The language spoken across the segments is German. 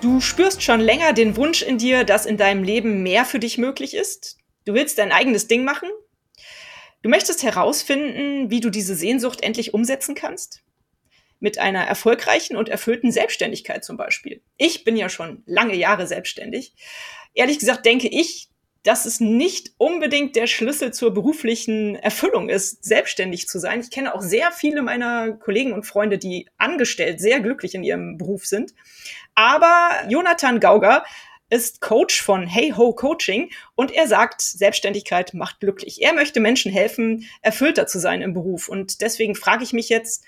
Du spürst schon länger den Wunsch in dir, dass in deinem Leben mehr für dich möglich ist. Du willst dein eigenes Ding machen. Du möchtest herausfinden, wie du diese Sehnsucht endlich umsetzen kannst. Mit einer erfolgreichen und erfüllten Selbstständigkeit zum Beispiel. Ich bin ja schon lange Jahre selbstständig. Ehrlich gesagt denke ich, dass es nicht unbedingt der Schlüssel zur beruflichen Erfüllung ist, selbstständig zu sein. Ich kenne auch sehr viele meiner Kollegen und Freunde, die angestellt sehr glücklich in ihrem Beruf sind. Aber Jonathan Gauger ist Coach von Hey Ho Coaching und er sagt, Selbstständigkeit macht glücklich. Er möchte Menschen helfen, erfüllter zu sein im Beruf. Und deswegen frage ich mich jetzt,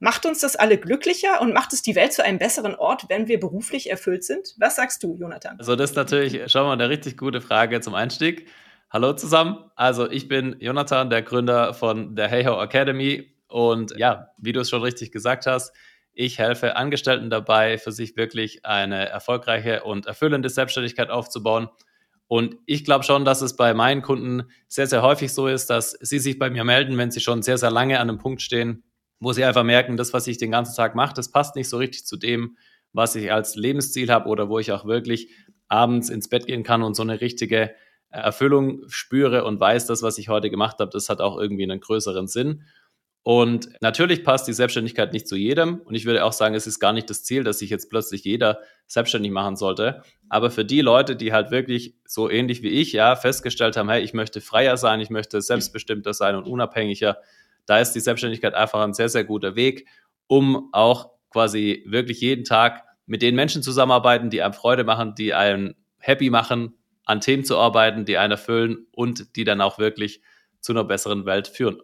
Macht uns das alle glücklicher und macht es die Welt zu einem besseren Ort, wenn wir beruflich erfüllt sind? Was sagst du, Jonathan? Also das ist natürlich schon mal eine richtig gute Frage zum Einstieg. Hallo zusammen. Also ich bin Jonathan, der Gründer von der HeyHo Academy und ja, wie du es schon richtig gesagt hast, ich helfe Angestellten dabei, für sich wirklich eine erfolgreiche und erfüllende Selbstständigkeit aufzubauen. Und ich glaube schon, dass es bei meinen Kunden sehr, sehr häufig so ist, dass sie sich bei mir melden, wenn sie schon sehr, sehr lange an einem Punkt stehen, wo sie einfach merken, das, was ich den ganzen Tag mache, das passt nicht so richtig zu dem, was ich als Lebensziel habe oder wo ich auch wirklich abends ins Bett gehen kann und so eine richtige Erfüllung spüre und weiß, das, was ich heute gemacht habe, das hat auch irgendwie einen größeren Sinn. Und natürlich passt die Selbstständigkeit nicht zu jedem. Und ich würde auch sagen, es ist gar nicht das Ziel, dass sich jetzt plötzlich jeder selbstständig machen sollte. Aber für die Leute, die halt wirklich so ähnlich wie ich, ja, festgestellt haben, hey, ich möchte freier sein, ich möchte selbstbestimmter sein und unabhängiger, da ist die Selbstständigkeit einfach ein sehr, sehr guter Weg, um auch quasi wirklich jeden Tag mit den Menschen zusammenarbeiten, die einem Freude machen, die einen happy machen, an Themen zu arbeiten, die einen erfüllen und die dann auch wirklich zu einer besseren Welt führen.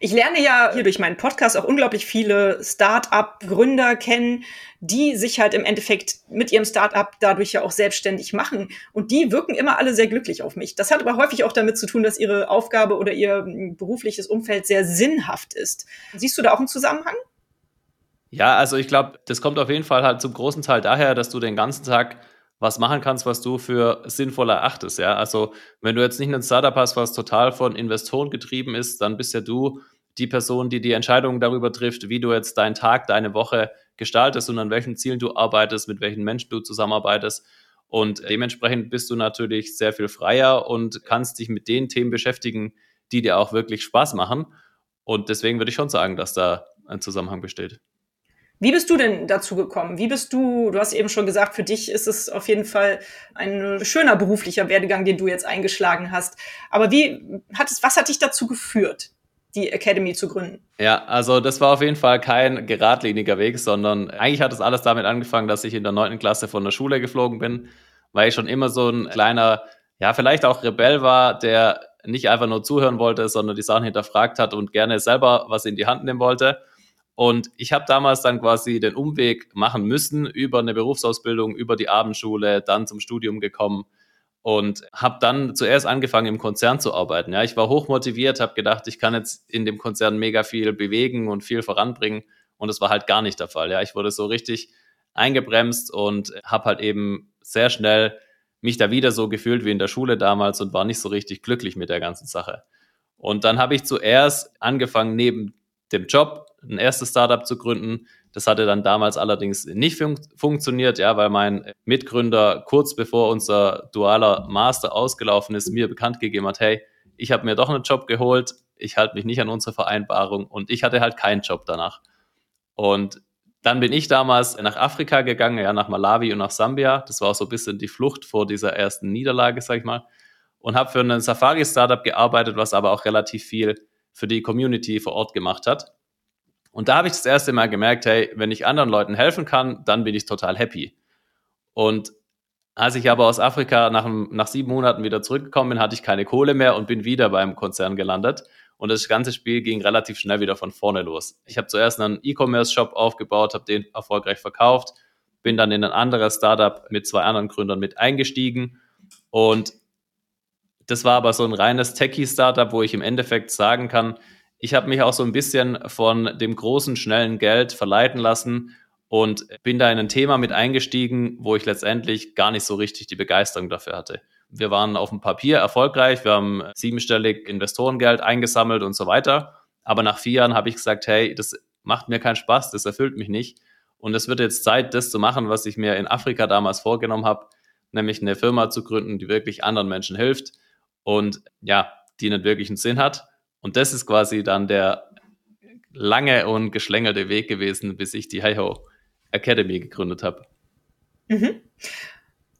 Ich lerne ja hier durch meinen Podcast auch unglaublich viele Start-up-Gründer kennen, die sich halt im Endeffekt mit ihrem Start-up dadurch ja auch selbstständig machen. Und die wirken immer alle sehr glücklich auf mich. Das hat aber häufig auch damit zu tun, dass ihre Aufgabe oder ihr berufliches Umfeld sehr sinnhaft ist. Siehst du da auch einen Zusammenhang? Ja, also ich glaube, das kommt auf jeden Fall halt zum großen Teil daher, dass du den ganzen Tag was machen kannst, was du für sinnvoll erachtest. Ja, also wenn du jetzt nicht ein Startup hast, was total von Investoren getrieben ist, dann bist ja du die Person, die die Entscheidung darüber trifft, wie du jetzt deinen Tag, deine Woche gestaltest und an welchen Zielen du arbeitest, mit welchen Menschen du zusammenarbeitest. Und dementsprechend bist du natürlich sehr viel freier und kannst dich mit den Themen beschäftigen, die dir auch wirklich Spaß machen. Und deswegen würde ich schon sagen, dass da ein Zusammenhang besteht. Wie bist du denn dazu gekommen? Wie bist du, du hast eben schon gesagt, für dich ist es auf jeden Fall ein schöner beruflicher Werdegang, den du jetzt eingeschlagen hast. Aber wie hat es, was hat dich dazu geführt, die Academy zu gründen? Ja, also das war auf jeden Fall kein geradliniger Weg, sondern eigentlich hat es alles damit angefangen, dass ich in der neunten Klasse von der Schule geflogen bin, weil ich schon immer so ein kleiner, ja, vielleicht auch Rebell war, der nicht einfach nur zuhören wollte, sondern die Sachen hinterfragt hat und gerne selber was in die Hand nehmen wollte. Und ich habe damals dann quasi den Umweg machen müssen über eine Berufsausbildung, über die Abendschule, dann zum Studium gekommen und habe dann zuerst angefangen im Konzern zu arbeiten. Ja, ich war hoch motiviert, habe gedacht, ich kann jetzt in dem Konzern mega viel bewegen und viel voranbringen und das war halt gar nicht der Fall. Ja, ich wurde so richtig eingebremst und habe halt eben sehr schnell mich da wieder so gefühlt wie in der Schule damals und war nicht so richtig glücklich mit der ganzen Sache. Und dann habe ich zuerst angefangen, neben dem Job ein erstes Startup zu gründen. Das hatte dann damals allerdings nicht fun funktioniert, ja, weil mein Mitgründer kurz bevor unser dualer Master ausgelaufen ist, mir bekannt gegeben hat, hey, ich habe mir doch einen Job geholt, ich halte mich nicht an unsere Vereinbarung und ich hatte halt keinen Job danach. Und dann bin ich damals nach Afrika gegangen, ja, nach Malawi und nach Sambia. Das war auch so ein bisschen die Flucht vor dieser ersten Niederlage, sag ich mal. Und habe für ein Safari-Startup gearbeitet, was aber auch relativ viel für die Community vor Ort gemacht hat. Und da habe ich das erste Mal gemerkt, hey, wenn ich anderen Leuten helfen kann, dann bin ich total happy. Und als ich aber aus Afrika nach, nach sieben Monaten wieder zurückgekommen bin, hatte ich keine Kohle mehr und bin wieder beim Konzern gelandet. Und das ganze Spiel ging relativ schnell wieder von vorne los. Ich habe zuerst einen E-Commerce-Shop aufgebaut, habe den erfolgreich verkauft, bin dann in ein anderes Startup mit zwei anderen Gründern mit eingestiegen Und das war aber so ein reines Techie-Startup, wo ich im Endeffekt sagen kann, ich habe mich auch so ein bisschen von dem großen, schnellen Geld verleiten lassen und bin da in ein Thema mit eingestiegen, wo ich letztendlich gar nicht so richtig die Begeisterung dafür hatte. Wir waren auf dem Papier erfolgreich, wir haben siebenstellig Investorengeld eingesammelt und so weiter. Aber nach vier Jahren habe ich gesagt, hey, das macht mir keinen Spaß, das erfüllt mich nicht. Und es wird jetzt Zeit, das zu machen, was ich mir in Afrika damals vorgenommen habe, nämlich eine Firma zu gründen, die wirklich anderen Menschen hilft und ja, die einen wirklichen Sinn hat. Und das ist quasi dann der lange und geschlängelte Weg gewesen, bis ich die HeyHo Academy gegründet habe. Mhm.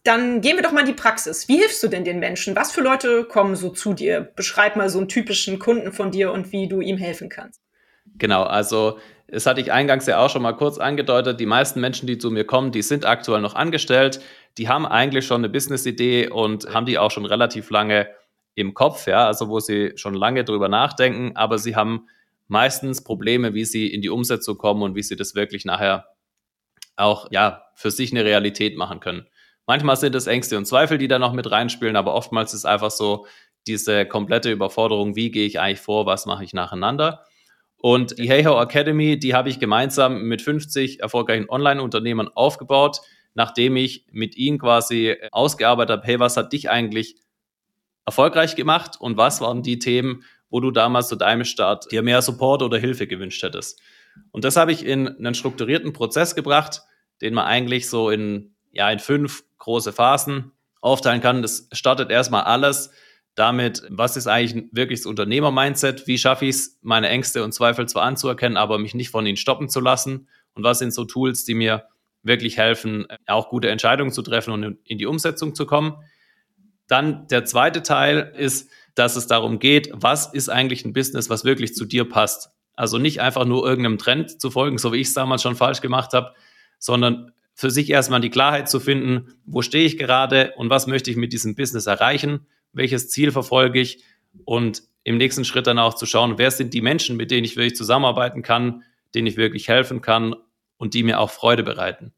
Dann gehen wir doch mal in die Praxis. Wie hilfst du denn den Menschen? Was für Leute kommen so zu dir? Beschreib mal so einen typischen Kunden von dir und wie du ihm helfen kannst. Genau, also das hatte ich eingangs ja auch schon mal kurz angedeutet. Die meisten Menschen, die zu mir kommen, die sind aktuell noch angestellt. Die haben eigentlich schon eine Business-Idee und haben die auch schon relativ lange im Kopf, ja, also wo sie schon lange drüber nachdenken, aber sie haben meistens Probleme, wie sie in die Umsetzung kommen und wie sie das wirklich nachher auch ja für sich eine Realität machen können. Manchmal sind es Ängste und Zweifel, die da noch mit reinspielen, aber oftmals ist einfach so diese komplette Überforderung, wie gehe ich eigentlich vor, was mache ich nacheinander. Und die HeyHo Academy, die habe ich gemeinsam mit 50 erfolgreichen Online-Unternehmern aufgebaut, nachdem ich mit ihnen quasi ausgearbeitet habe, hey, was hat dich eigentlich erfolgreich gemacht und was waren die Themen, wo du damals zu deinem Start dir mehr Support oder Hilfe gewünscht hättest. Und das habe ich in einen strukturierten Prozess gebracht, den man eigentlich so in, ja, in fünf große Phasen aufteilen kann. Das startet erstmal alles damit, was ist eigentlich wirklich das Unternehmer-Mindset? Wie schaffe ich es, meine Ängste und Zweifel zwar anzuerkennen, aber mich nicht von ihnen stoppen zu lassen? Und was sind so Tools, die mir wirklich helfen, auch gute Entscheidungen zu treffen und in die Umsetzung zu kommen? Dann der zweite Teil ist, dass es darum geht, was ist eigentlich ein Business, was wirklich zu dir passt? Also nicht einfach nur irgendeinem Trend zu folgen, so wie ich es damals schon falsch gemacht habe, sondern für sich erstmal die Klarheit zu finden, wo stehe ich gerade und was möchte ich mit diesem Business erreichen, welches Ziel verfolge ich und im nächsten Schritt dann auch zu schauen, wer sind die Menschen, mit denen ich wirklich zusammenarbeiten kann, denen ich wirklich helfen kann und die mir auch Freude bereiten.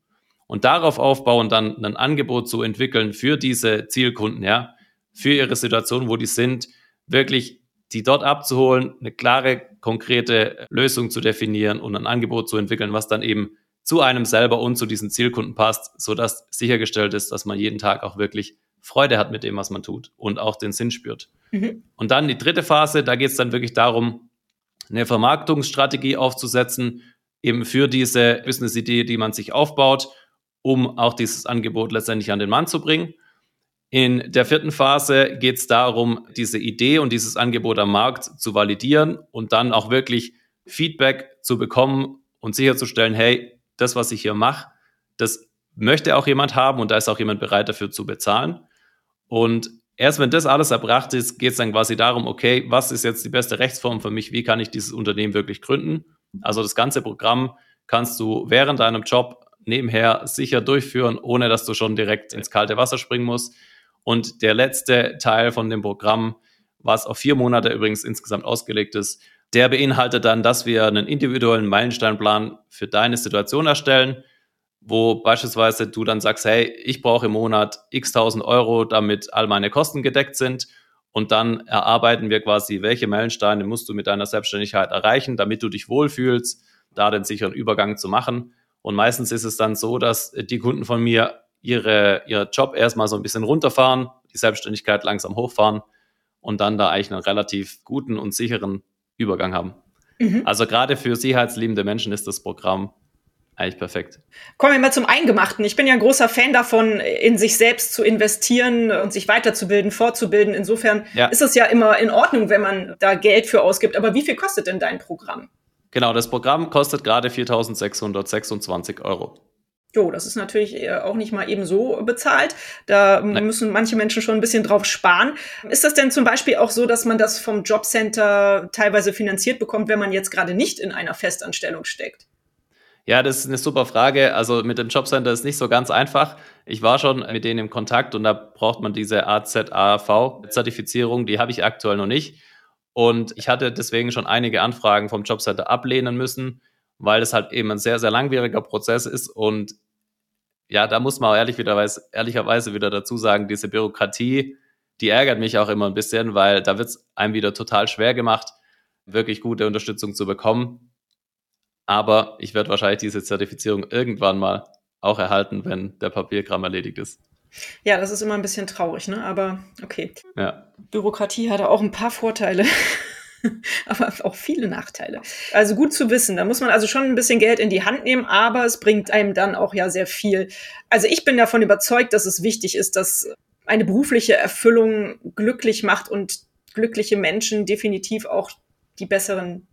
Und darauf aufbauen, dann ein Angebot zu entwickeln für diese Zielkunden, ja, für ihre Situation, wo die sind, wirklich die dort abzuholen, eine klare, konkrete Lösung zu definieren und ein Angebot zu entwickeln, was dann eben zu einem selber und zu diesen Zielkunden passt, sodass sichergestellt ist, dass man jeden Tag auch wirklich Freude hat mit dem, was man tut und auch den Sinn spürt. Mhm. Und dann die dritte Phase, da geht es dann wirklich darum, eine Vermarktungsstrategie aufzusetzen, eben für diese Business-Idee, die man sich aufbaut, um auch dieses Angebot letztendlich an den Mann zu bringen. In der vierten Phase geht es darum, diese Idee und dieses Angebot am Markt zu validieren und dann auch wirklich Feedback zu bekommen und sicherzustellen, hey, das, was ich hier mache, das möchte auch jemand haben und da ist auch jemand bereit dafür zu bezahlen. Und erst wenn das alles erbracht ist, geht es dann quasi darum, okay, was ist jetzt die beste Rechtsform für mich? Wie kann ich dieses Unternehmen wirklich gründen? Also das ganze Programm kannst du während deinem Job nebenher sicher durchführen, ohne dass du schon direkt ins kalte Wasser springen musst. Und der letzte Teil von dem Programm, was auf vier Monate übrigens insgesamt ausgelegt ist, der beinhaltet dann, dass wir einen individuellen Meilensteinplan für deine Situation erstellen, wo beispielsweise du dann sagst, hey, ich brauche im Monat x tausend Euro, damit all meine Kosten gedeckt sind. Und dann erarbeiten wir quasi, welche Meilensteine musst du mit deiner Selbstständigkeit erreichen, damit du dich wohlfühlst, da den sicheren Übergang zu machen. Und meistens ist es dann so, dass die Kunden von mir ihre, ihr Job erstmal so ein bisschen runterfahren, die Selbstständigkeit langsam hochfahren und dann da eigentlich einen relativ guten und sicheren Übergang haben. Mhm. Also gerade für sicherheitsliebende Menschen ist das Programm eigentlich perfekt. Kommen wir mal zum Eingemachten. Ich bin ja ein großer Fan davon, in sich selbst zu investieren und sich weiterzubilden, fortzubilden. Insofern ja. ist es ja immer in Ordnung, wenn man da Geld für ausgibt. Aber wie viel kostet denn dein Programm? Genau, das Programm kostet gerade 4.626 Euro. Jo, das ist natürlich äh, auch nicht mal eben so bezahlt. Da Nein. müssen manche Menschen schon ein bisschen drauf sparen. Ist das denn zum Beispiel auch so, dass man das vom Jobcenter teilweise finanziert bekommt, wenn man jetzt gerade nicht in einer Festanstellung steckt? Ja, das ist eine super Frage. Also mit dem Jobcenter ist nicht so ganz einfach. Ich war schon mit denen im Kontakt und da braucht man diese AZAV-Zertifizierung. Die habe ich aktuell noch nicht. Und ich hatte deswegen schon einige Anfragen vom Jobcenter ablehnen müssen, weil es halt eben ein sehr, sehr langwieriger Prozess ist und ja, da muss man auch ehrlich wieder, ehrlicherweise wieder dazu sagen, diese Bürokratie, die ärgert mich auch immer ein bisschen, weil da wird es einem wieder total schwer gemacht, wirklich gute Unterstützung zu bekommen. Aber ich werde wahrscheinlich diese Zertifizierung irgendwann mal auch erhalten, wenn der Papierkram erledigt ist. Ja, das ist immer ein bisschen traurig, ne? Aber okay. Ja. Bürokratie hat auch ein paar Vorteile. aber auch viele Nachteile. Also gut zu wissen. Da muss man also schon ein bisschen Geld in die Hand nehmen, aber es bringt einem dann auch ja sehr viel. Also ich bin davon überzeugt, dass es wichtig ist, dass eine berufliche Erfüllung glücklich macht und glückliche Menschen definitiv auch die besseren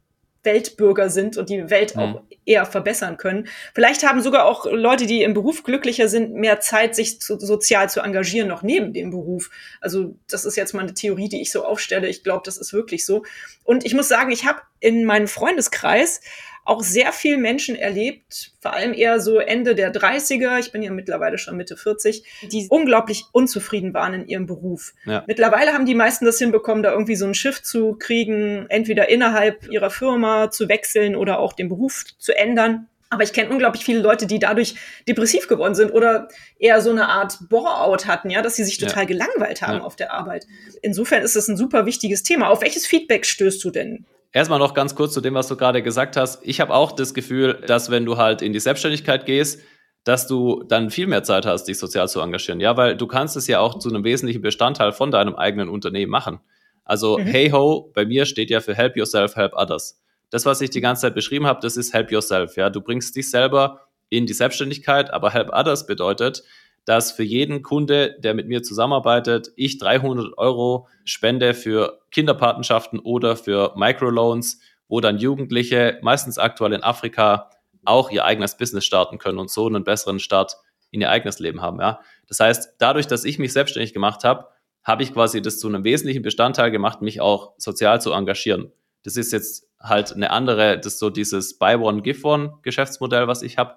Weltbürger sind und die Welt mhm. auch eher verbessern können. Vielleicht haben sogar auch Leute, die im Beruf glücklicher sind, mehr Zeit, sich zu, sozial zu engagieren, noch neben dem Beruf. Also das ist jetzt mal eine Theorie, die ich so aufstelle. Ich glaube, das ist wirklich so. Und ich muss sagen, ich habe in meinem Freundeskreis auch sehr viel Menschen erlebt, vor allem eher so Ende der 30er, ich bin ja mittlerweile schon Mitte 40, die unglaublich unzufrieden waren in ihrem Beruf. Ja. Mittlerweile haben die meisten das hinbekommen, da irgendwie so ein Schiff zu kriegen, entweder innerhalb ihrer Firma zu wechseln oder auch den Beruf zu ändern. Aber ich kenne unglaublich viele Leute, die dadurch depressiv geworden sind oder eher so eine Art Bore-out hatten, ja, dass sie sich total ja. gelangweilt haben ja. auf der Arbeit. Insofern ist es ein super wichtiges Thema. Auf welches Feedback stößt du denn? Erstmal noch ganz kurz zu dem, was du gerade gesagt hast. Ich habe auch das Gefühl, dass wenn du halt in die Selbstständigkeit gehst, dass du dann viel mehr Zeit hast, dich sozial zu engagieren. Ja, weil du kannst es ja auch zu einem wesentlichen Bestandteil von deinem eigenen Unternehmen machen. Also, mhm. hey ho, bei mir steht ja für Help Yourself, Help Others. Das, was ich die ganze Zeit beschrieben habe, das ist Help Yourself. Ja, du bringst dich selber in die Selbstständigkeit, aber Help Others bedeutet, dass für jeden Kunde, der mit mir zusammenarbeitet, ich 300 Euro spende für Kinderpatenschaften oder für Microloans, wo dann Jugendliche, meistens aktuell in Afrika, auch ihr eigenes Business starten können und so einen besseren Start in ihr eigenes Leben haben. Ja? Das heißt, dadurch, dass ich mich selbstständig gemacht habe, habe ich quasi das zu einem wesentlichen Bestandteil gemacht, mich auch sozial zu engagieren. Das ist jetzt halt eine andere, das ist so dieses Buy One, Give One Geschäftsmodell, was ich habe.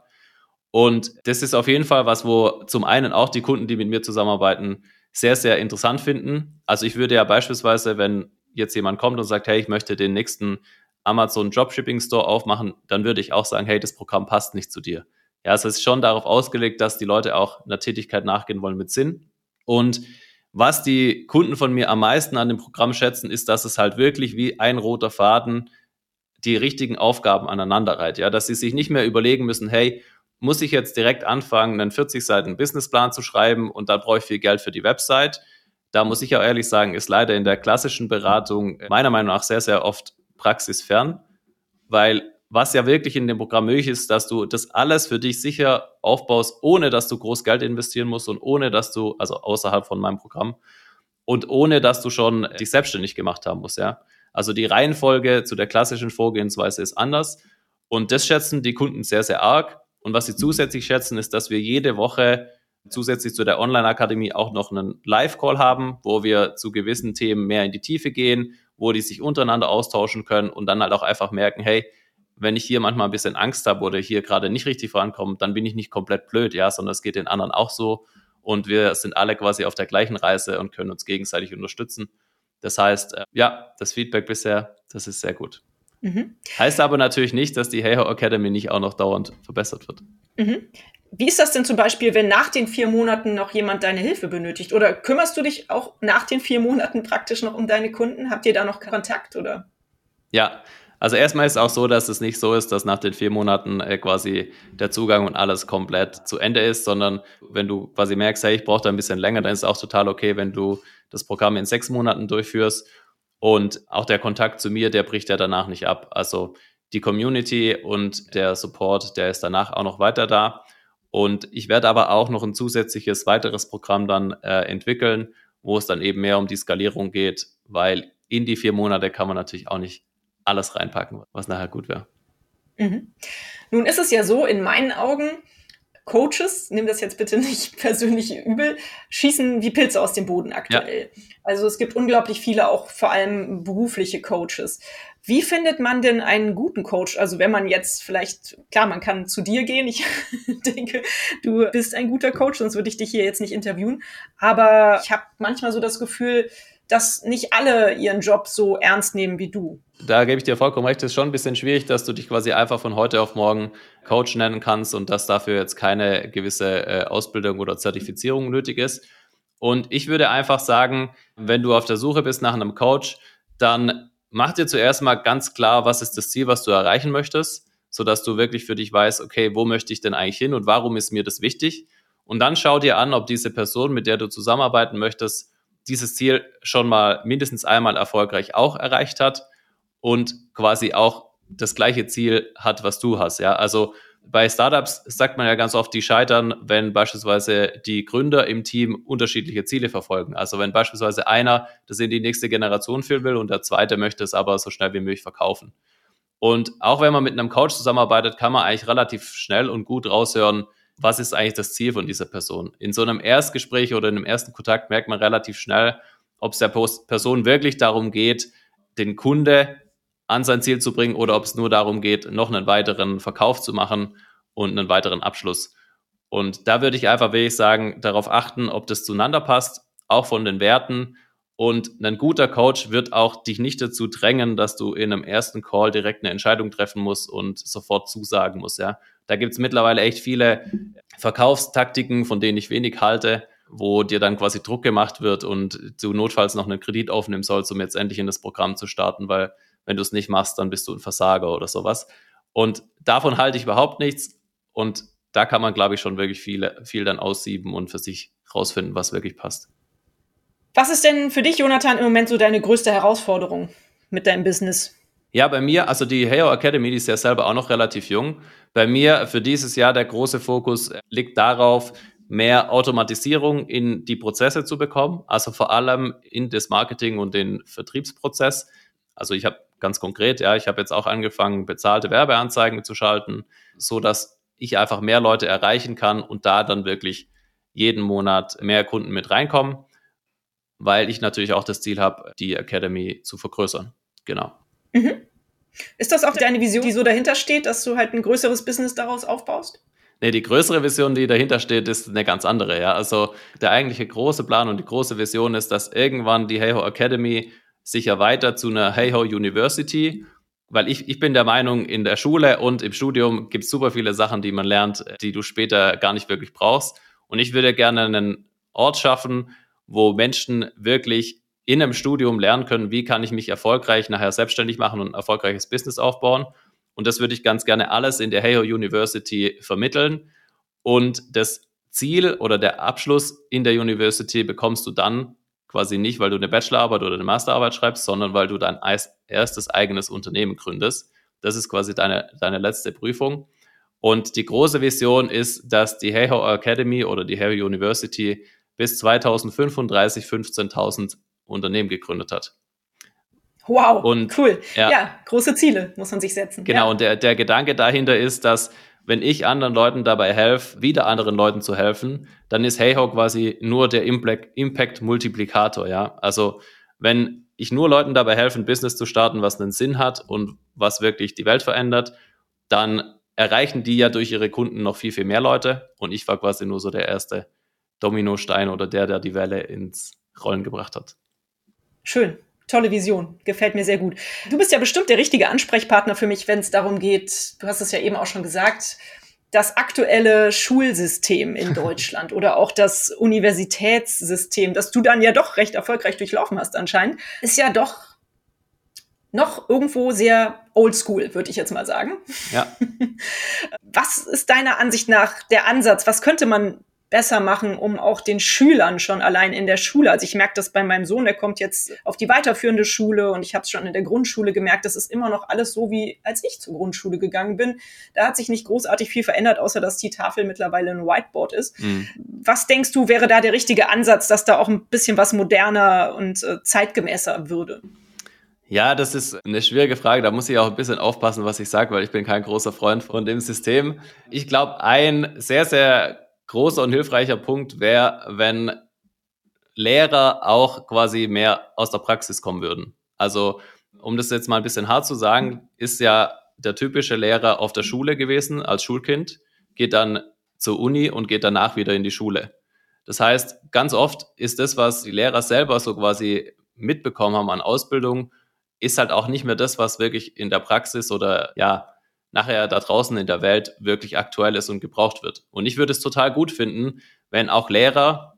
Und das ist auf jeden Fall was, wo zum einen auch die Kunden, die mit mir zusammenarbeiten, sehr, sehr interessant finden. Also ich würde ja beispielsweise, wenn jetzt jemand kommt und sagt, hey, ich möchte den nächsten Amazon Dropshipping Store aufmachen, dann würde ich auch sagen, hey, das Programm passt nicht zu dir. Ja, es ist schon darauf ausgelegt, dass die Leute auch einer Tätigkeit nachgehen wollen mit Sinn. Und was die Kunden von mir am meisten an dem Programm schätzen, ist, dass es halt wirklich wie ein roter Faden die richtigen Aufgaben aneinander reiht. Ja, dass sie sich nicht mehr überlegen müssen, hey, muss ich jetzt direkt anfangen, einen 40 Seiten Businessplan zu schreiben und da brauche ich viel Geld für die Website. Da muss ich auch ehrlich sagen, ist leider in der klassischen Beratung meiner Meinung nach sehr, sehr oft praxisfern, weil was ja wirklich in dem Programm möglich ist, dass du das alles für dich sicher aufbaust, ohne dass du groß Geld investieren musst und ohne dass du, also außerhalb von meinem Programm, und ohne dass du schon dich selbstständig gemacht haben musst, ja. Also die Reihenfolge zu der klassischen Vorgehensweise ist anders und das schätzen die Kunden sehr, sehr arg. Und was sie zusätzlich schätzen, ist, dass wir jede Woche zusätzlich zu der Online-Akademie auch noch einen Live-Call haben, wo wir zu gewissen Themen mehr in die Tiefe gehen, wo die sich untereinander austauschen können und dann halt auch einfach merken, hey, wenn ich hier manchmal ein bisschen Angst habe oder hier gerade nicht richtig vorankomme, dann bin ich nicht komplett blöd, ja, sondern es geht den anderen auch so und wir sind alle quasi auf der gleichen Reise und können uns gegenseitig unterstützen. Das heißt, äh, ja, das Feedback bisher, das ist sehr gut. Mhm. Heißt aber natürlich nicht, dass die Heyho Academy nicht auch noch dauernd verbessert wird. Mhm. Wie ist das denn zum Beispiel, wenn nach den vier Monaten noch jemand deine Hilfe benötigt? Oder kümmerst du dich auch nach den vier Monaten praktisch noch um deine Kunden? Habt ihr da noch Kontakt oder? Ja, also erstmal ist es auch so, dass es nicht so ist, dass nach den vier Monaten äh, quasi der Zugang und alles komplett zu Ende ist, sondern wenn du quasi merkst, hey, ich brauche da ein bisschen länger, dann ist es auch total okay, wenn du das Programm in sechs Monaten durchführst und auch der Kontakt zu mir, der bricht ja danach nicht ab. Also die Community und der Support, der ist danach auch noch weiter da. Und ich werde aber auch noch ein zusätzliches weiteres Programm dann äh, entwickeln, wo es dann eben mehr um die Skalierung geht, weil in die vier Monate kann man natürlich auch nicht alles reinpacken, was nachher gut wäre. Mhm. Nun ist es ja so, in meinen Augen, Coaches, nimm das jetzt bitte nicht persönlich übel, schießen wie Pilze aus dem Boden aktuell. Ja. Also es gibt unglaublich viele, auch vor allem berufliche Coaches. Wie findet man denn einen guten Coach? Also wenn man jetzt vielleicht, klar, man kann zu dir gehen. Ich denke, du bist ein guter Coach, sonst würde ich dich hier jetzt nicht interviewen. Aber ich habe manchmal so das Gefühl, dass nicht alle ihren Job so ernst nehmen wie du. Da gebe ich dir vollkommen recht. Es ist schon ein bisschen schwierig, dass du dich quasi einfach von heute auf morgen Coach nennen kannst und dass dafür jetzt keine gewisse äh, Ausbildung oder Zertifizierung nötig ist. Und ich würde einfach sagen, wenn du auf der Suche bist nach einem Coach, dann mach dir zuerst mal ganz klar, was ist das Ziel, was du erreichen möchtest, sodass du wirklich für dich weißt, okay, wo möchte ich denn eigentlich hin und warum ist mir das wichtig? Und dann schau dir an, ob diese Person, mit der du zusammenarbeiten möchtest, dieses Ziel schon mal mindestens einmal erfolgreich auch erreicht hat und quasi auch das gleiche Ziel hat, was du hast. Ja, also bei Startups sagt man ja ganz oft, die scheitern, wenn beispielsweise die Gründer im Team unterschiedliche Ziele verfolgen. Also wenn beispielsweise einer das in die nächste Generation führen will und der zweite möchte es aber so schnell wie möglich verkaufen. Und auch wenn man mit einem Coach zusammenarbeitet, kann man eigentlich relativ schnell und gut raushören, was ist eigentlich das Ziel von dieser Person. In so einem Erstgespräch oder in einem ersten Kontakt merkt man relativ schnell, ob es der Person wirklich darum geht, den Kunde an sein Ziel zu bringen oder ob es nur darum geht, noch einen weiteren Verkauf zu machen und einen weiteren Abschluss. Und da würde ich einfach wirklich sagen, darauf achten, ob das zueinander passt, auch von den Werten. Und ein guter Coach wird auch dich nicht dazu drängen, dass du in einem ersten Call direkt eine Entscheidung treffen musst und sofort zusagen musst. Ja, da gibt es mittlerweile echt viele Verkaufstaktiken, von denen ich wenig halte, wo dir dann quasi Druck gemacht wird und du notfalls noch einen Kredit aufnehmen sollst, um jetzt endlich in das Programm zu starten, weil wenn du es nicht machst, dann bist du ein Versager oder sowas. Und davon halte ich überhaupt nichts. Und da kann man, glaube ich, schon wirklich viel, viel dann aussieben und für sich rausfinden, was wirklich passt. Was ist denn für dich, Jonathan, im Moment so deine größte Herausforderung mit deinem Business? Ja, bei mir, also die Heyo Academy, die ist ja selber auch noch relativ jung. Bei mir für dieses Jahr der große Fokus liegt darauf, mehr Automatisierung in die Prozesse zu bekommen, also vor allem in das Marketing und den Vertriebsprozess. Also ich habe ganz konkret, ja, ich habe jetzt auch angefangen, bezahlte Werbeanzeigen zu schalten, so dass ich einfach mehr Leute erreichen kann und da dann wirklich jeden Monat mehr Kunden mit reinkommen, weil ich natürlich auch das Ziel habe, die Academy zu vergrößern. Genau. Mhm. Ist das auch deine Vision, die so dahinter steht, dass du halt ein größeres Business daraus aufbaust? Nee, die größere Vision, die dahinter steht, ist eine ganz andere. Ja, also der eigentliche große Plan und die große Vision ist, dass irgendwann die Heyho Academy sich erweitert zu einer Heyho University, weil ich, ich bin der Meinung, in der Schule und im Studium gibt es super viele Sachen, die man lernt, die du später gar nicht wirklich brauchst. Und ich würde gerne einen Ort schaffen, wo Menschen wirklich in einem Studium lernen können, wie kann ich mich erfolgreich nachher selbstständig machen und ein erfolgreiches Business aufbauen. Und das würde ich ganz gerne alles in der Heyho University vermitteln. Und das Ziel oder der Abschluss in der University bekommst du dann quasi nicht, weil du eine Bachelorarbeit oder eine Masterarbeit schreibst, sondern weil du dein erstes eigenes Unternehmen gründest. Das ist quasi deine, deine letzte Prüfung. Und die große Vision ist, dass die Heyho Academy oder die Heyho University bis 2035 15.000 Unternehmen gegründet hat. Wow, und, cool. Ja, ja, große Ziele muss man sich setzen. Genau, ja. und der, der Gedanke dahinter ist, dass wenn ich anderen Leuten dabei helfe, wieder anderen Leuten zu helfen, dann ist Heyho quasi nur der Impact-Multiplikator, ja. Also wenn ich nur Leuten dabei helfe, ein Business zu starten, was einen Sinn hat und was wirklich die Welt verändert, dann erreichen die ja durch ihre Kunden noch viel, viel mehr Leute. Und ich war quasi nur so der erste Dominostein oder der, der die Welle ins Rollen gebracht hat. Schön. Tolle Vision, gefällt mir sehr gut. Du bist ja bestimmt der richtige Ansprechpartner für mich, wenn es darum geht, du hast es ja eben auch schon gesagt, das aktuelle Schulsystem in Deutschland oder auch das Universitätssystem, das du dann ja doch recht erfolgreich durchlaufen hast anscheinend, ist ja doch noch irgendwo sehr oldschool, würde ich jetzt mal sagen. Ja. Was ist deiner Ansicht nach der Ansatz? Was könnte man besser machen, um auch den Schülern schon allein in der Schule, also ich merke das bei meinem Sohn, der kommt jetzt auf die weiterführende Schule und ich habe es schon in der Grundschule gemerkt, das ist immer noch alles so, wie als ich zur Grundschule gegangen bin. Da hat sich nicht großartig viel verändert, außer dass die Tafel mittlerweile ein Whiteboard ist. Mhm. Was denkst du, wäre da der richtige Ansatz, dass da auch ein bisschen was moderner und äh, zeitgemäßer würde? Ja, das ist eine schwierige Frage. Da muss ich auch ein bisschen aufpassen, was ich sage, weil ich bin kein großer Freund von dem System. Ich glaube, ein sehr, sehr großer und hilfreicher Punkt wäre, wenn Lehrer auch quasi mehr aus der Praxis kommen würden. Also um das jetzt mal ein bisschen hart zu sagen, ist ja der typische Lehrer auf der Schule gewesen als Schulkind, geht dann zur Uni und geht danach wieder in die Schule. Das heißt, ganz oft ist das, was die Lehrer selber so quasi mitbekommen haben an Ausbildung, ist halt auch nicht mehr das, was wirklich in der Praxis oder ja, nachher da draußen in der Welt wirklich aktuell ist und gebraucht wird. Und ich würde es total gut finden, wenn auch Lehrer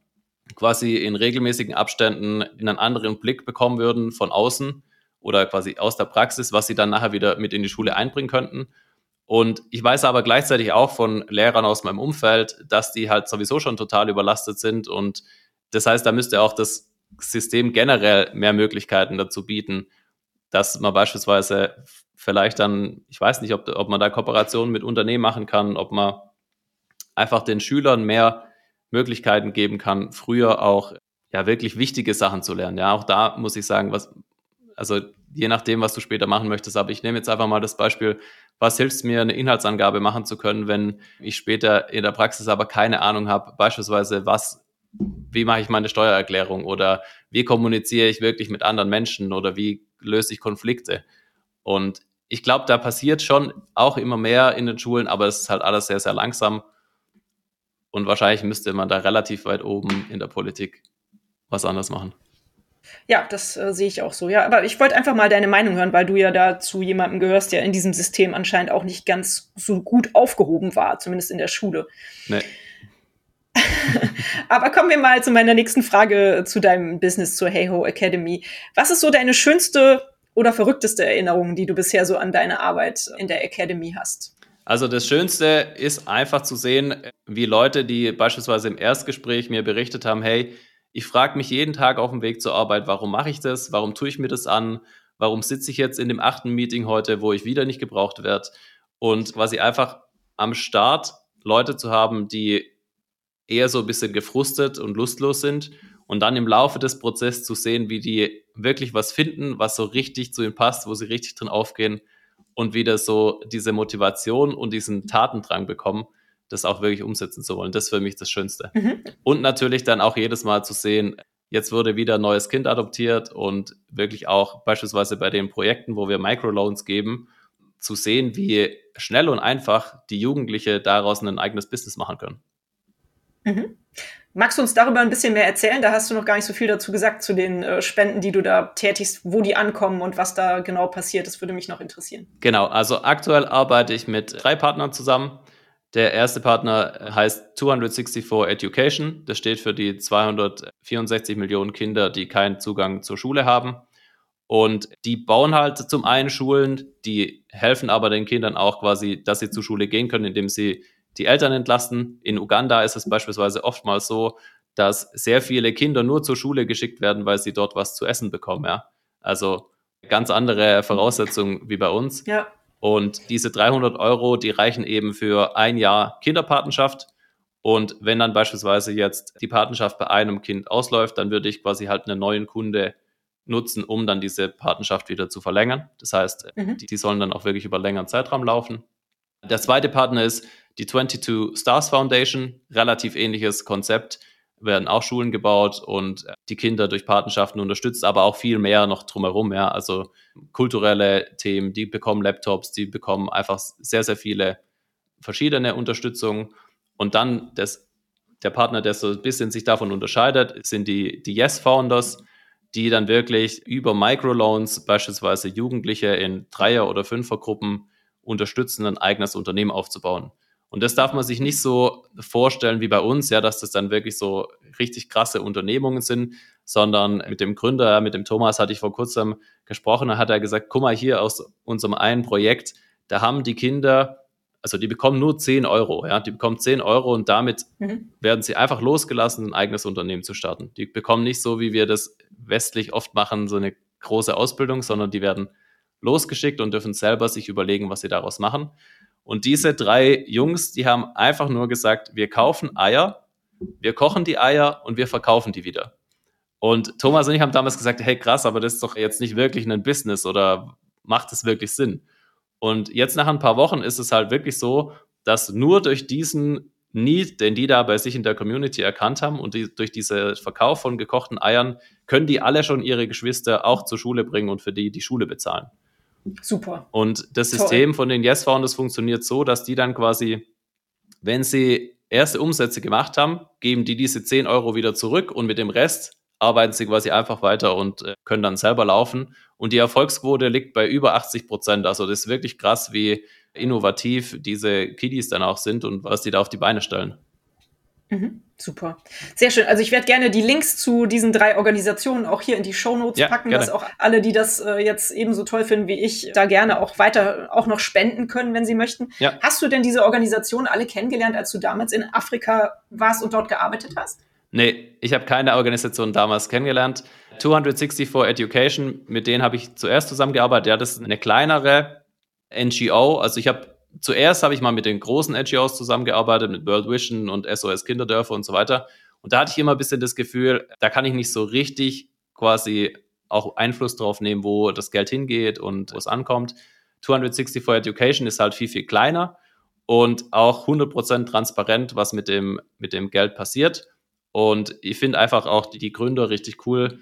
quasi in regelmäßigen Abständen einen anderen Blick bekommen würden von außen oder quasi aus der Praxis, was sie dann nachher wieder mit in die Schule einbringen könnten. Und ich weiß aber gleichzeitig auch von Lehrern aus meinem Umfeld, dass die halt sowieso schon total überlastet sind. Und das heißt, da müsste auch das System generell mehr Möglichkeiten dazu bieten, dass man beispielsweise vielleicht dann, ich weiß nicht, ob, ob man da Kooperationen mit Unternehmen machen kann, ob man einfach den Schülern mehr Möglichkeiten geben kann, früher auch ja wirklich wichtige Sachen zu lernen. Ja, auch da muss ich sagen, was, also je nachdem, was du später machen möchtest, aber ich nehme jetzt einfach mal das Beispiel, was hilft mir, eine Inhaltsangabe machen zu können, wenn ich später in der Praxis aber keine Ahnung habe, beispielsweise was, wie mache ich meine Steuererklärung oder wie kommuniziere ich wirklich mit anderen Menschen oder wie löse ich Konflikte. Und ich glaube, da passiert schon auch immer mehr in den Schulen, aber es ist halt alles sehr, sehr langsam. Und wahrscheinlich müsste man da relativ weit oben in der Politik was anders machen. Ja, das äh, sehe ich auch so. Ja, aber ich wollte einfach mal deine Meinung hören, weil du ja da zu jemandem gehörst, der in diesem System anscheinend auch nicht ganz so gut aufgehoben war, zumindest in der Schule. Nee. aber kommen wir mal zu meiner nächsten Frage zu deinem Business, zur Heyho Academy. Was ist so deine schönste oder verrückteste Erinnerung, die du bisher so an deine Arbeit in der Academy hast? Also das Schönste ist einfach zu sehen, wie Leute, die beispielsweise im Erstgespräch mir berichtet haben, hey, ich frage mich jeden Tag auf dem Weg zur Arbeit, warum mache ich das? Warum tue ich mir das an? Warum sitze ich jetzt in dem achten Meeting heute, wo ich wieder nicht gebraucht werde? Und quasi einfach am Start Leute zu haben, die eher so ein bisschen gefrustet und lustlos sind und dann im Laufe des Prozesses zu sehen, wie die wirklich was finden, was so richtig zu ihnen passt, wo sie richtig drin aufgehen und wieder so diese Motivation und diesen Tatendrang bekommen, das auch wirklich umsetzen zu wollen. Das ist für mich das Schönste. Mhm. Und natürlich dann auch jedes Mal zu sehen, jetzt wurde wieder ein neues Kind adoptiert und wirklich auch beispielsweise bei den Projekten, wo wir Microloans geben, zu sehen, wie schnell und einfach die Jugendliche daraus ein eigenes Business machen können. Mhm. Magst du uns darüber ein bisschen mehr erzählen? Da hast du noch gar nicht so viel dazu gesagt, zu den äh, Spenden, die du da tätigst, wo die ankommen und was da genau passiert. Das würde mich noch interessieren. Genau, also aktuell arbeite ich mit drei Partnern zusammen. Der erste Partner heißt 264 Education. Das steht für die 264 Millionen Kinder, die keinen Zugang zur Schule haben. Und die bauen halt zum einen Schulen, die helfen aber den Kindern auch quasi, dass sie zur Schule gehen können, indem sie die Eltern entlasten. In Uganda ist es beispielsweise oftmals so, dass sehr viele Kinder nur zur Schule geschickt werden, weil sie dort was zu essen bekommen. Ja? Also ganz andere Voraussetzungen wie bei uns. Ja. Und diese 300 Euro, die reichen eben für ein Jahr Kinderpatenschaft. Und wenn dann beispielsweise jetzt die Patenschaft bei einem Kind ausläuft, dann würde ich quasi halt einen neuen Kunde nutzen, um dann diese Patenschaft wieder zu verlängern. Das heißt, mhm. die, die sollen dann auch wirklich über längeren Zeitraum laufen. Der zweite Partner ist die 22 Stars Foundation, relativ ähnliches Konzept, werden auch Schulen gebaut und die Kinder durch Patenschaften unterstützt, aber auch viel mehr noch drumherum, ja, also kulturelle Themen, die bekommen Laptops, die bekommen einfach sehr, sehr viele verschiedene Unterstützungen und dann das, der Partner, der so ein bisschen sich davon unterscheidet, sind die, die Yes Founders, die dann wirklich über Microloans beispielsweise Jugendliche in Dreier- oder Fünfergruppen unterstützen, ein eigenes Unternehmen aufzubauen. Und das darf man sich nicht so vorstellen wie bei uns, ja, dass das dann wirklich so richtig krasse Unternehmungen sind, sondern mit dem Gründer, mit dem Thomas hatte ich vor kurzem gesprochen, da hat er gesagt, guck mal hier aus unserem einen Projekt, da haben die Kinder, also die bekommen nur 10 Euro, ja, die bekommen 10 Euro und damit mhm. werden sie einfach losgelassen, ein eigenes Unternehmen zu starten. Die bekommen nicht so, wie wir das westlich oft machen, so eine große Ausbildung, sondern die werden losgeschickt und dürfen selber sich überlegen, was sie daraus machen. Und diese drei Jungs, die haben einfach nur gesagt, wir kaufen Eier, wir kochen die Eier und wir verkaufen die wieder. Und Thomas und ich haben damals gesagt, hey krass, aber das ist doch jetzt nicht wirklich ein Business oder macht es wirklich Sinn? Und jetzt nach ein paar Wochen ist es halt wirklich so, dass nur durch diesen Need, den die da bei sich in der Community erkannt haben und die, durch diesen Verkauf von gekochten Eiern können die alle schon ihre Geschwister auch zur Schule bringen und für die die Schule bezahlen. Super. Und das Toll. System von den Yes Founders funktioniert so, dass die dann quasi, wenn sie erste Umsätze gemacht haben, geben die diese 10 Euro wieder zurück und mit dem Rest arbeiten sie quasi einfach weiter und äh, können dann selber laufen. Und die Erfolgsquote liegt bei über 80 Prozent. Also das ist wirklich krass, wie innovativ diese Kiddies dann auch sind und was die da auf die Beine stellen. Mhm, super. Sehr schön. Also ich werde gerne die Links zu diesen drei Organisationen auch hier in die Show Notes ja, packen, gerne. dass auch alle, die das äh, jetzt ebenso toll finden wie ich, da gerne auch weiter auch noch spenden können, wenn sie möchten. Ja. Hast du denn diese Organisationen alle kennengelernt, als du damals in Afrika warst und dort gearbeitet hast? Nee, ich habe keine Organisation damals kennengelernt. 264 Education, mit denen habe ich zuerst zusammengearbeitet. Ja, das ist eine kleinere NGO. Also ich habe zuerst habe ich mal mit den großen NGOs zusammengearbeitet, mit World Vision und SOS Kinderdörfer und so weiter. Und da hatte ich immer ein bisschen das Gefühl, da kann ich nicht so richtig quasi auch Einfluss drauf nehmen, wo das Geld hingeht und wo es ankommt. 264 Education ist halt viel, viel kleiner und auch 100% transparent, was mit dem, mit dem Geld passiert. Und ich finde einfach auch die, die Gründer richtig cool,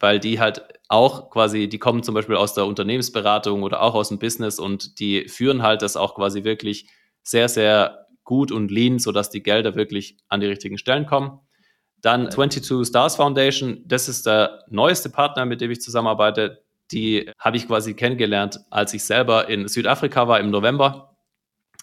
weil die halt auch quasi, die kommen zum Beispiel aus der Unternehmensberatung oder auch aus dem Business und die führen halt das auch quasi wirklich sehr, sehr gut und lean, sodass die Gelder wirklich an die richtigen Stellen kommen. Dann 22 Stars Foundation, das ist der neueste Partner, mit dem ich zusammenarbeite. Die habe ich quasi kennengelernt, als ich selber in Südafrika war im November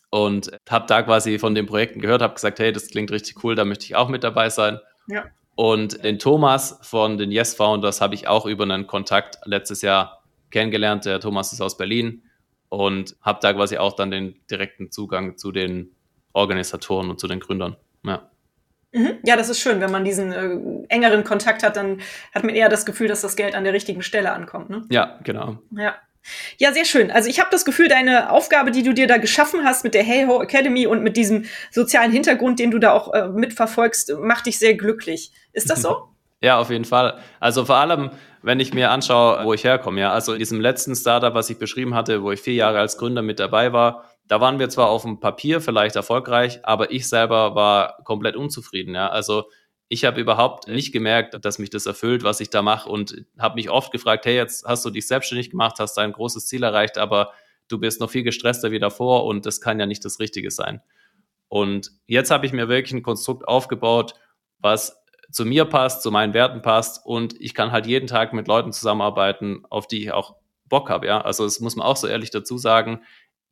und habe da quasi von den Projekten gehört, habe gesagt, hey, das klingt richtig cool, da möchte ich auch mit dabei sein. Ja. Und den Thomas von den Yes Founders habe ich auch über einen Kontakt letztes Jahr kennengelernt. Der Thomas ist aus Berlin und habe da quasi auch dann den direkten Zugang zu den Organisatoren und zu den Gründern. Ja. Mhm. Ja, das ist schön. Wenn man diesen äh, engeren Kontakt hat, dann hat man eher das Gefühl, dass das Geld an der richtigen Stelle ankommt. Ne? Ja, genau. Ja. Ja, sehr schön. Also ich habe das Gefühl, deine Aufgabe, die du dir da geschaffen hast mit der Hey Ho Academy und mit diesem sozialen Hintergrund, den du da auch äh, mitverfolgst, macht dich sehr glücklich. Ist das so? Ja, auf jeden Fall. Also vor allem, wenn ich mir anschaue, wo ich herkomme. Ja, also in diesem letzten Startup, was ich beschrieben hatte, wo ich vier Jahre als Gründer mit dabei war, da waren wir zwar auf dem Papier vielleicht erfolgreich, aber ich selber war komplett unzufrieden. Ja, also ich habe überhaupt nicht gemerkt, dass mich das erfüllt, was ich da mache und habe mich oft gefragt, hey, jetzt hast du dich selbstständig gemacht, hast dein großes Ziel erreicht, aber du bist noch viel gestresster wie davor und das kann ja nicht das Richtige sein. Und jetzt habe ich mir wirklich ein Konstrukt aufgebaut, was zu mir passt, zu meinen Werten passt und ich kann halt jeden Tag mit Leuten zusammenarbeiten, auf die ich auch Bock habe, ja. Also das muss man auch so ehrlich dazu sagen.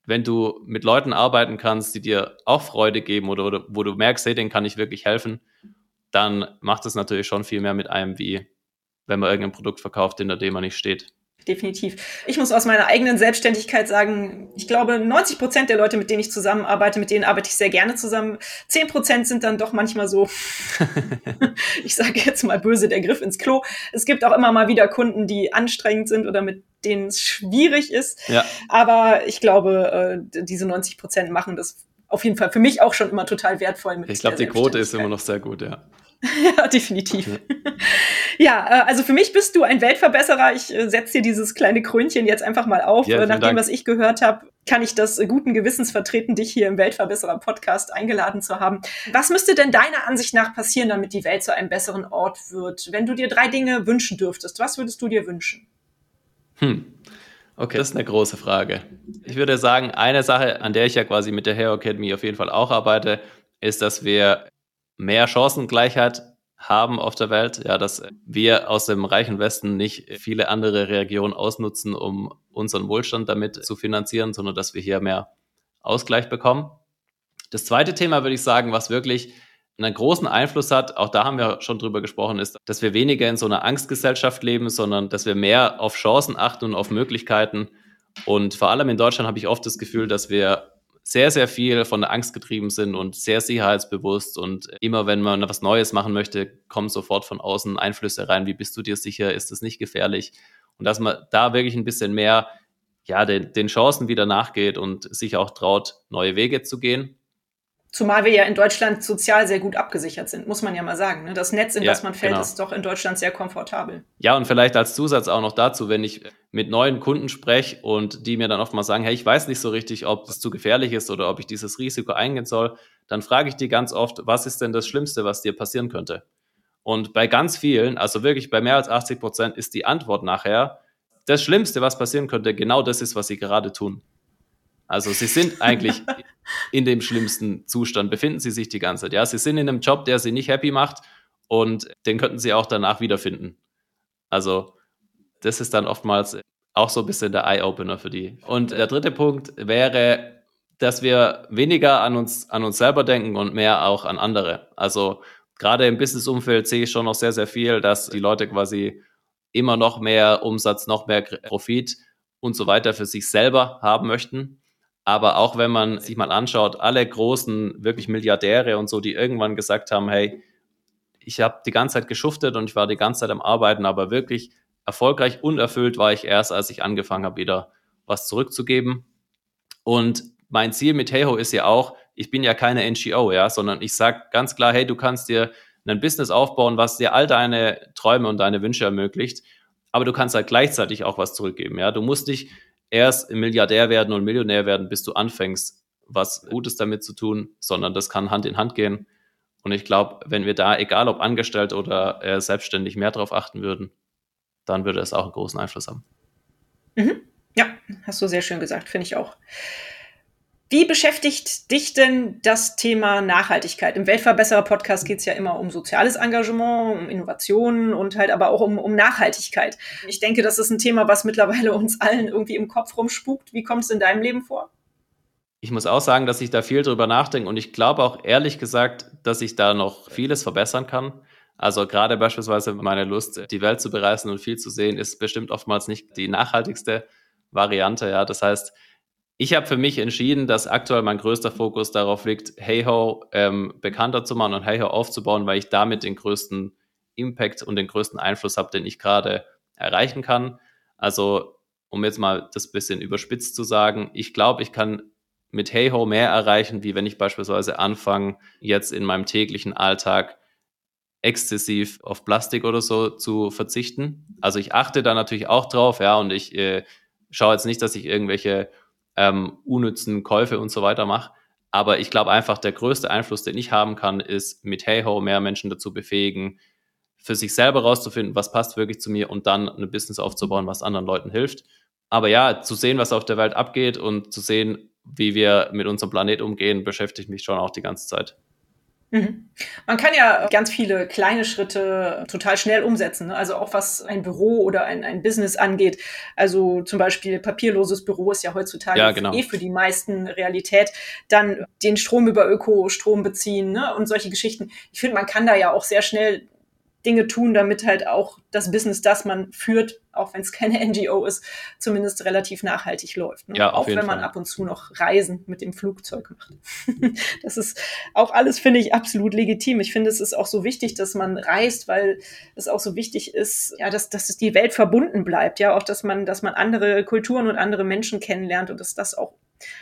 Wenn du mit Leuten arbeiten kannst, die dir auch Freude geben oder, oder wo du merkst, hey, denen kann ich wirklich helfen dann macht es natürlich schon viel mehr mit einem, wie wenn man irgendein Produkt verkauft, hinter dem man nicht steht. Definitiv. Ich muss aus meiner eigenen Selbstständigkeit sagen, ich glaube, 90 Prozent der Leute, mit denen ich zusammenarbeite, mit denen arbeite ich sehr gerne zusammen. 10 Prozent sind dann doch manchmal so, ich sage jetzt mal böse, der Griff ins Klo. Es gibt auch immer mal wieder Kunden, die anstrengend sind oder mit denen es schwierig ist. Ja. Aber ich glaube, äh, diese 90 Prozent machen das auf jeden Fall für mich auch schon immer total wertvoll. ich glaube, die Quote ist immer noch sehr gut, ja. ja, definitiv. Ja. ja, äh, also für mich bist du ein Weltverbesserer. Ich äh, setze dir dieses kleine Krönchen jetzt einfach mal auf. Ja, Nach dem, was ich gehört habe, kann ich das guten Gewissens vertreten, dich hier im Weltverbesserer-Podcast eingeladen zu haben. Was müsste denn deiner Ansicht nach passieren, damit die Welt zu einem besseren Ort wird? Wenn du dir drei Dinge wünschen dürftest, was würdest du dir wünschen? Hm. Okay, das ist eine große Frage. Ich würde sagen, eine Sache, an der ich ja quasi mit der Hair Academy auf jeden Fall auch arbeite, ist, dass wir mehr Chancengleichheit haben auf der Welt, ja, dass wir aus dem reichen Westen nicht viele andere Regionen ausnutzen, um unseren Wohlstand damit zu finanzieren, sondern dass wir hier mehr Ausgleich bekommen. Das zweite Thema würde ich sagen, was wirklich einen großen Einfluss hat, auch da haben wir schon drüber gesprochen, ist, dass wir weniger in so einer Angstgesellschaft leben, sondern dass wir mehr auf Chancen achten und auf Möglichkeiten. Und vor allem in Deutschland habe ich oft das Gefühl, dass wir sehr, sehr viel von der Angst getrieben sind und sehr sicherheitsbewusst. Und immer wenn man was Neues machen möchte, kommen sofort von außen Einflüsse rein. Wie bist du dir sicher? Ist das nicht gefährlich? Und dass man da wirklich ein bisschen mehr ja, den, den Chancen wieder nachgeht und sich auch traut, neue Wege zu gehen. Zumal wir ja in Deutschland sozial sehr gut abgesichert sind, muss man ja mal sagen. Ne? Das Netz, in ja, das man fällt, genau. ist doch in Deutschland sehr komfortabel. Ja, und vielleicht als Zusatz auch noch dazu, wenn ich mit neuen Kunden spreche und die mir dann oft mal sagen, hey, ich weiß nicht so richtig, ob es zu gefährlich ist oder ob ich dieses Risiko eingehen soll, dann frage ich die ganz oft, was ist denn das Schlimmste, was dir passieren könnte? Und bei ganz vielen, also wirklich bei mehr als 80 Prozent, ist die Antwort nachher, das Schlimmste, was passieren könnte, genau das ist, was sie gerade tun. Also sie sind eigentlich in dem schlimmsten Zustand, befinden sie sich die ganze Zeit. Ja, sie sind in einem Job, der sie nicht happy macht und den könnten sie auch danach wiederfinden. Also das ist dann oftmals auch so ein bisschen der Eye-Opener für die. Und der dritte Punkt wäre, dass wir weniger an uns, an uns selber denken und mehr auch an andere. Also gerade im Business-Umfeld sehe ich schon noch sehr, sehr viel, dass die Leute quasi immer noch mehr Umsatz, noch mehr Profit und so weiter für sich selber haben möchten. Aber auch wenn man sich mal anschaut, alle großen, wirklich Milliardäre und so, die irgendwann gesagt haben, hey, ich habe die ganze Zeit geschuftet und ich war die ganze Zeit am Arbeiten, aber wirklich erfolgreich und erfüllt war ich erst, als ich angefangen habe, wieder was zurückzugeben. Und mein Ziel mit Heyho ist ja auch, ich bin ja keine NGO, ja, sondern ich sage ganz klar, hey, du kannst dir ein Business aufbauen, was dir all deine Träume und deine Wünsche ermöglicht, aber du kannst halt gleichzeitig auch was zurückgeben, ja. Du musst nicht erst Milliardär werden und Millionär werden, bis du anfängst, was Gutes damit zu tun, sondern das kann Hand in Hand gehen. Und ich glaube, wenn wir da, egal ob angestellt oder äh, selbstständig, mehr darauf achten würden, dann würde es auch einen großen Einfluss haben. Mhm. Ja, hast du sehr schön gesagt, finde ich auch. Wie beschäftigt dich denn das Thema Nachhaltigkeit? Im Weltverbesserer-Podcast geht es ja immer um soziales Engagement, um Innovationen und halt aber auch um, um Nachhaltigkeit. Ich denke, das ist ein Thema, was mittlerweile uns allen irgendwie im Kopf rumspukt. Wie kommt es in deinem Leben vor? Ich muss auch sagen, dass ich da viel drüber nachdenke und ich glaube auch ehrlich gesagt, dass ich da noch vieles verbessern kann. Also gerade beispielsweise meine Lust, die Welt zu bereisen und viel zu sehen, ist bestimmt oftmals nicht die nachhaltigste Variante. Ja, das heißt, ich habe für mich entschieden, dass aktuell mein größter Fokus darauf liegt, HeyHo ähm, bekannter zu machen und HeyHo aufzubauen, weil ich damit den größten Impact und den größten Einfluss habe, den ich gerade erreichen kann. Also, um jetzt mal das bisschen überspitzt zu sagen, ich glaube, ich kann mit HeyHo mehr erreichen, wie wenn ich beispielsweise anfange, jetzt in meinem täglichen Alltag exzessiv auf Plastik oder so zu verzichten. Also ich achte da natürlich auch drauf, ja, und ich äh, schaue jetzt nicht, dass ich irgendwelche ähm, unnützen Käufe und so weiter mache. Aber ich glaube einfach, der größte Einfluss, den ich haben kann, ist mit HeyHo mehr Menschen dazu befähigen, für sich selber rauszufinden, was passt wirklich zu mir und dann ein Business aufzubauen, was anderen Leuten hilft. Aber ja, zu sehen, was auf der Welt abgeht und zu sehen, wie wir mit unserem Planet umgehen, beschäftigt mich schon auch die ganze Zeit. Mhm. Man kann ja ganz viele kleine Schritte total schnell umsetzen. Ne? Also auch was ein Büro oder ein, ein Business angeht. Also zum Beispiel papierloses Büro ist ja heutzutage ja, genau. eh für die meisten Realität. Dann den Strom über Ökostrom beziehen ne? und solche Geschichten. Ich finde, man kann da ja auch sehr schnell Dinge tun, damit halt auch das Business, das man führt, auch wenn es keine NGO ist, zumindest relativ nachhaltig läuft. Ne? Ja, auch wenn man Fall. ab und zu noch Reisen mit dem Flugzeug macht. das ist auch alles, finde ich, absolut legitim. Ich finde, es ist auch so wichtig, dass man reist, weil es auch so wichtig ist, ja, dass, dass die Welt verbunden bleibt, ja, auch dass man, dass man andere Kulturen und andere Menschen kennenlernt und dass das auch,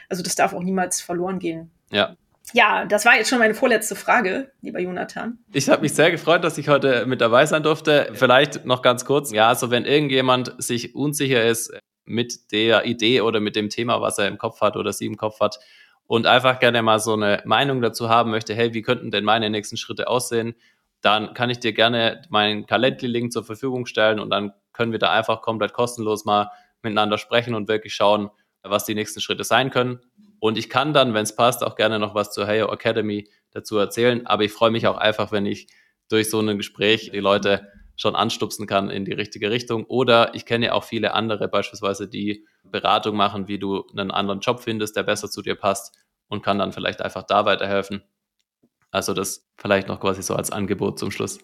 also das darf auch niemals verloren gehen. Ja, ja, das war jetzt schon meine vorletzte Frage, lieber Jonathan. Ich habe mich sehr gefreut, dass ich heute mit dabei sein durfte. Vielleicht noch ganz kurz. Ja, also wenn irgendjemand sich unsicher ist mit der Idee oder mit dem Thema, was er im Kopf hat oder sie im Kopf hat und einfach gerne mal so eine Meinung dazu haben möchte, hey, wie könnten denn meine nächsten Schritte aussehen, dann kann ich dir gerne meinen Calendly-Link zur Verfügung stellen und dann können wir da einfach komplett kostenlos mal miteinander sprechen und wirklich schauen, was die nächsten Schritte sein können. Und ich kann dann, wenn es passt, auch gerne noch was zur Heyo Academy dazu erzählen. Aber ich freue mich auch einfach, wenn ich durch so ein Gespräch die Leute schon anstupsen kann in die richtige Richtung. Oder ich kenne ja auch viele andere, beispielsweise die Beratung machen, wie du einen anderen Job findest, der besser zu dir passt und kann dann vielleicht einfach da weiterhelfen. Also das vielleicht noch quasi so als Angebot zum Schluss.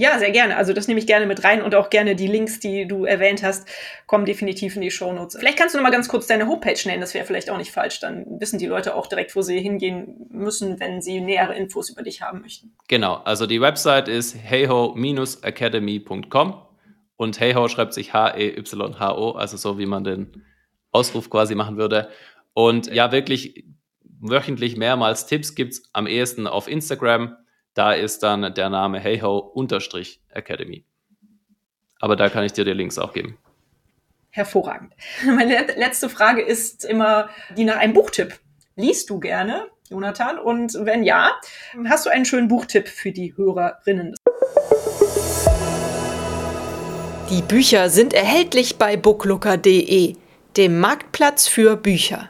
Ja, sehr gerne. Also das nehme ich gerne mit rein und auch gerne die Links, die du erwähnt hast, kommen definitiv in die Show Notes. Vielleicht kannst du noch mal ganz kurz deine Homepage nennen, das wäre vielleicht auch nicht falsch. Dann wissen die Leute auch direkt, wo sie hingehen müssen, wenn sie nähere Infos über dich haben möchten. Genau, also die Website ist heyho-academy.com und Heyho schreibt sich H-E-Y-H-O, also so wie man den Ausruf quasi machen würde. Und ja, wirklich wöchentlich mehrmals Tipps gibt es am ehesten auf Instagram. Da ist dann der Name heyho-academy. Aber da kann ich dir die Links auch geben. Hervorragend. Meine letzte Frage ist immer die nach einem Buchtipp. Liest du gerne, Jonathan? Und wenn ja, hast du einen schönen Buchtipp für die Hörerinnen? Die Bücher sind erhältlich bei booklooker.de, dem Marktplatz für Bücher.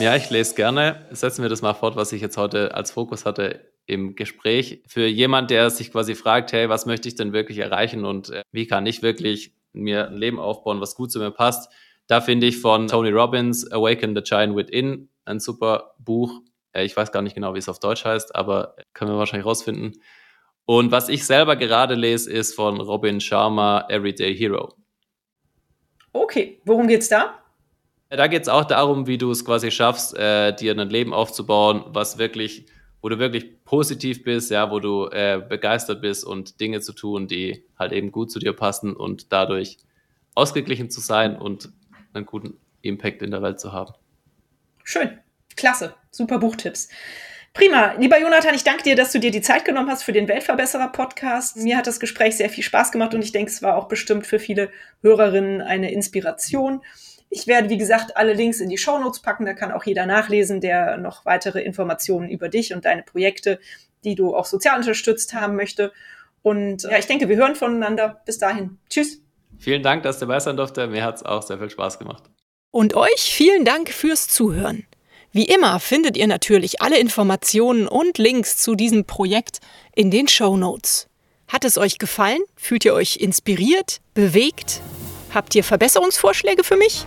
Ja, ich lese gerne. Setzen wir das mal fort, was ich jetzt heute als Fokus hatte im Gespräch. Für jemand, der sich quasi fragt, hey, was möchte ich denn wirklich erreichen und äh, wie kann ich wirklich mir ein Leben aufbauen, was gut zu mir passt, da finde ich von Tony Robbins Awaken the Giant Within ein super Buch. Äh, ich weiß gar nicht genau, wie es auf Deutsch heißt, aber können wir wahrscheinlich rausfinden. Und was ich selber gerade lese, ist von Robin Sharma, Everyday Hero. Okay, worum geht's da? Da geht es auch darum, wie du es quasi schaffst, äh, dir ein Leben aufzubauen, was wirklich, wo du wirklich positiv bist, ja, wo du äh, begeistert bist und Dinge zu tun, die halt eben gut zu dir passen und dadurch ausgeglichen zu sein und einen guten Impact in der Welt zu haben. Schön, klasse, super Buchtipps. Prima. Lieber Jonathan, ich danke dir, dass du dir die Zeit genommen hast für den Weltverbesserer-Podcast. Mir hat das Gespräch sehr viel Spaß gemacht und ich denke, es war auch bestimmt für viele Hörerinnen eine Inspiration. Ich werde, wie gesagt, alle Links in die Show Notes packen. Da kann auch jeder nachlesen, der noch weitere Informationen über dich und deine Projekte, die du auch sozial unterstützt haben möchte. Und ja, ich denke, wir hören voneinander. Bis dahin. Tschüss. Vielen Dank, dass du dabei sein durfte. Mir hat es auch sehr viel Spaß gemacht. Und euch vielen Dank fürs Zuhören. Wie immer findet ihr natürlich alle Informationen und Links zu diesem Projekt in den Show Notes. Hat es euch gefallen? Fühlt ihr euch inspiriert? Bewegt? Habt ihr Verbesserungsvorschläge für mich?